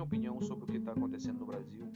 minha opinião sobre o que está acontecendo no Brasil.